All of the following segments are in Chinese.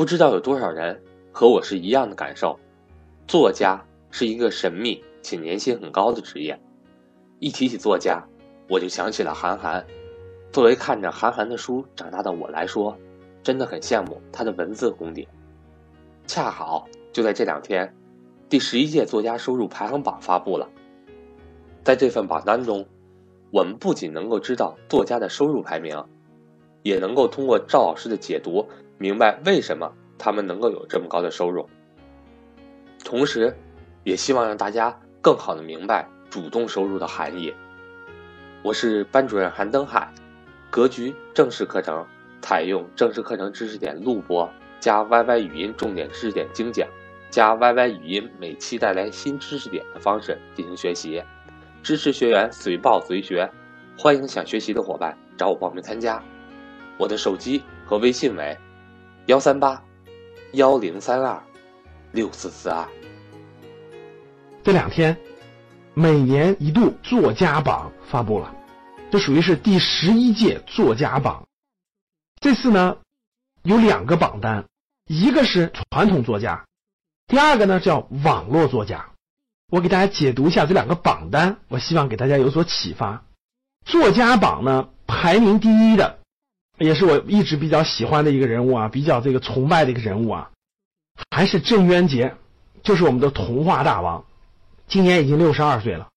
不知道有多少人和我是一样的感受。作家是一个神秘且年薪很高的职业。一提起作家，我就想起了韩寒。作为看着韩寒的书长大的我来说，真的很羡慕他的文字功底。恰好就在这两天，第十一届作家收入排行榜发布了。在这份榜单中，我们不仅能够知道作家的收入排名，也能够通过赵老师的解读。明白为什么他们能够有这么高的收入，同时，也希望让大家更好的明白主动收入的含义。我是班主任韩登海，格局正式课程采用正式课程知识点录播加 YY 语音重点知识点精讲加 YY 语音每期带来新知识点的方式进行学习，支持学员随报随学，欢迎想学习的伙伴找我报名参加。我的手机和微信为。幺三八幺零三二六四四二。这两天，每年一度作家榜发布了，这属于是第十一届作家榜。这次呢，有两个榜单，一个是传统作家，第二个呢叫网络作家。我给大家解读一下这两个榜单，我希望给大家有所启发。作家榜呢，排名第一的。也是我一直比较喜欢的一个人物啊，比较这个崇拜的一个人物啊，还是郑渊洁，就是我们的童话大王，今年已经六十二岁了。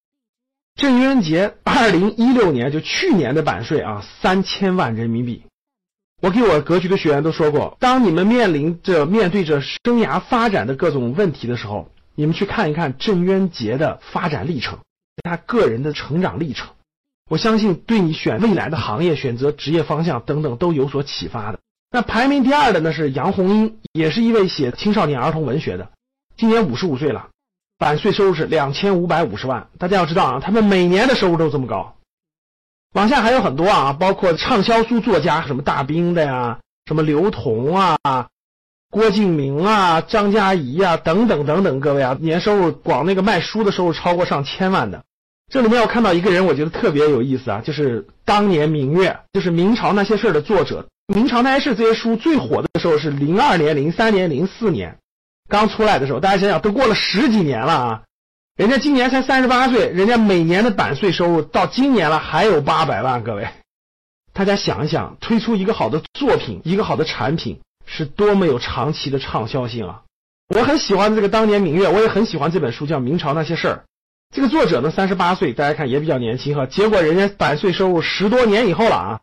郑渊洁二零一六年就去年的版税啊，三千万人民币。我给我格局的学员都说过，当你们面临着面对着生涯发展的各种问题的时候，你们去看一看郑渊洁的发展历程，他个人的成长历程。我相信对你选未来的行业、选择职业方向等等都有所启发的。那排名第二的呢是杨红樱，也是一位写青少年儿童文学的，今年五十五岁了，版税收入是两千五百五十万。大家要知道啊，他们每年的收入都这么高。往下还有很多啊，包括畅销书作家，什么大兵的呀，什么刘同啊、郭敬明啊、张嘉译啊等等等等，各位啊，年收入光那个卖书的收入超过上千万的。这里面我看到一个人，我觉得特别有意思啊，就是当年明月，就是明朝那些事儿的作者。明朝那些事这些书最火的时候是零二年、零三年、零四年刚出来的时候，大家想想都过了十几年了啊！人家今年才三十八岁，人家每年的版税收入到今年了还有八百万，各位，大家想一想，推出一个好的作品，一个好的产品，是多么有长期的畅销性啊！我很喜欢这个当年明月，我也很喜欢这本书，叫《明朝那些事儿》。这个作者呢，三十八岁，大家看也比较年轻哈。结果人家版税收入十多年以后了啊，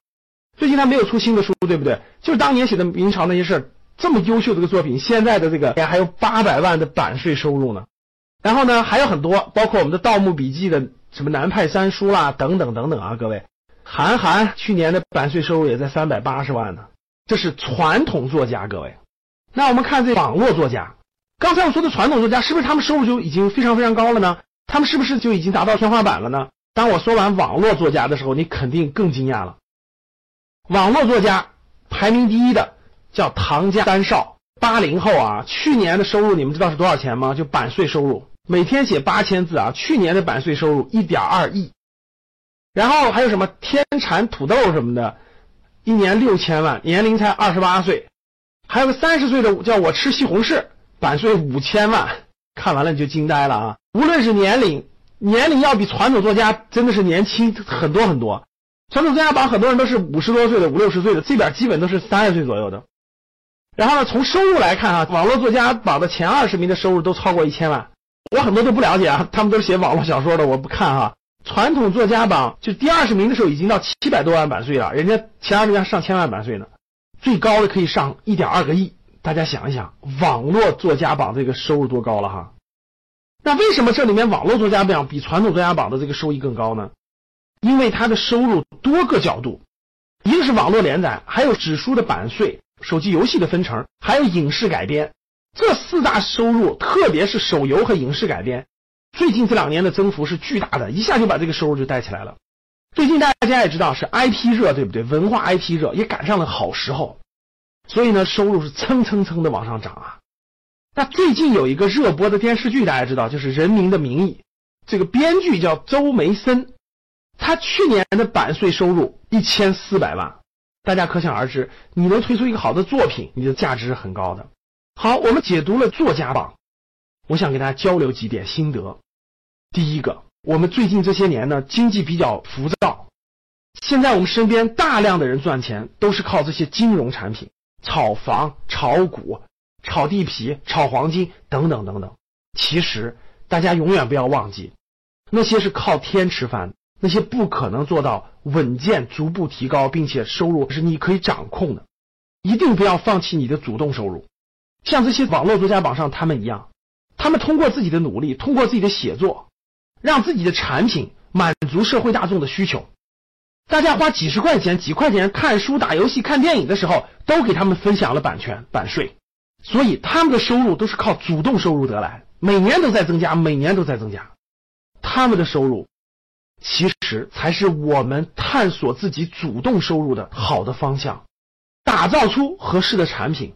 最近他没有出新的书，对不对？就是当年写的明朝那些事儿，这么优秀的一个作品，现在的这个还有八百万的版税收入呢。然后呢，还有很多，包括我们的《盗墓笔记》的什么南派三叔啦，等等等等啊，各位。韩寒去年的版税收入也在三百八十万呢，这是传统作家，各位。那我们看这网络作家，刚才我说的传统作家，是不是他们收入就已经非常非常高了呢？他们是不是就已经达到天花板了呢？当我说完网络作家的时候，你肯定更惊讶了。网络作家排名第一的叫唐家三少，八零后啊，去年的收入你们知道是多少钱吗？就版税收入，每天写八千字啊，去年的版税收入一点二亿。然后还有什么天蚕土豆什么的，一年六千万，年龄才二十八岁。还有个三十岁的叫我吃西红柿，版税五千万。看完了你就惊呆了啊！无论是年龄，年龄要比传统作家真的是年轻很多很多。传统作家榜很多人都是五十多岁的、五六十岁的，这边基本都是三十岁左右的。然后呢，从收入来看啊，网络作家榜的前二十名的收入都超过一千万。我很多都不了解啊，他们都是写网络小说的，我不看哈。传统作家榜就第二十名的时候已经到七百多万版税了，人家前二十名上千万版税呢，最高的可以上一点二个亿。大家想一想，网络作家榜这个收入多高了哈？那为什么这里面网络作家榜比传统作家榜的这个收益更高呢？因为它的收入多个角度，一个是网络连载，还有纸书的版税、手机游戏的分成，还有影视改编，这四大收入，特别是手游和影视改编，最近这两年的增幅是巨大的，一下就把这个收入就带起来了。最近大家也知道是 IP 热，对不对？文化 IP 热也赶上了好时候。所以呢，收入是蹭蹭蹭的往上涨啊。那最近有一个热播的电视剧，大家知道，就是《人民的名义》。这个编剧叫周梅森，他去年的版税收入一千四百万，大家可想而知，你能推出一个好的作品，你的价值是很高的。好，我们解读了作家榜，我想给大家交流几点心得。第一个，我们最近这些年呢，经济比较浮躁，现在我们身边大量的人赚钱都是靠这些金融产品，炒房、炒股、炒地皮、炒黄金等等等等。其实大家永远不要忘记，那些是靠天吃饭，那些不可能做到稳健、逐步提高，并且收入是你可以掌控的。一定不要放弃你的主动收入，像这些网络作家榜上他们一样，他们通过自己的努力，通过自己的写作。让自己的产品满足社会大众的需求，大家花几十块钱、几块钱看书、打游戏、看电影的时候，都给他们分享了版权版税，所以他们的收入都是靠主动收入得来，每年都在增加，每年都在增加。他们的收入其实才是我们探索自己主动收入的好的方向，打造出合适的产品，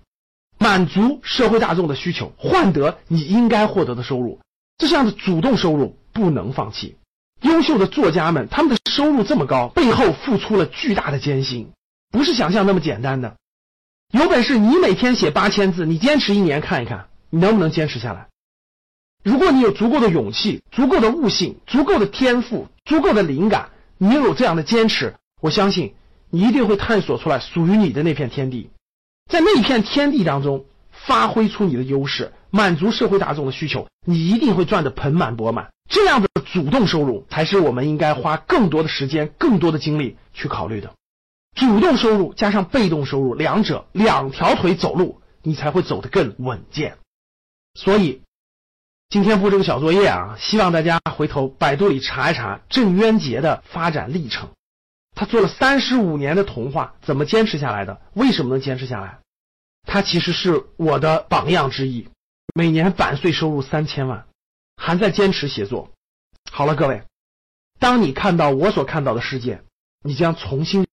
满足社会大众的需求，换得你应该获得的收入，这样的主动收入。不能放弃。优秀的作家们，他们的收入这么高，背后付出了巨大的艰辛，不是想象那么简单的。有本事你每天写八千字，你坚持一年看一看，你能不能坚持下来？如果你有足够的勇气、足够的悟性、足够的天赋、足够的灵感，你有这样的坚持，我相信你一定会探索出来属于你的那片天地，在那片天地当中发挥出你的优势。满足社会大众的需求，你一定会赚得盆满钵满。这样的主动收入才是我们应该花更多的时间、更多的精力去考虑的。主动收入加上被动收入，两者两条腿走路，你才会走得更稳健。所以，今天布这个小作业啊，希望大家回头百度里查一查郑渊洁的发展历程。他做了三十五年的童话，怎么坚持下来的？为什么能坚持下来？他其实是我的榜样之一。每年版税收入三千万，还在坚持写作。好了，各位，当你看到我所看到的世界，你将重新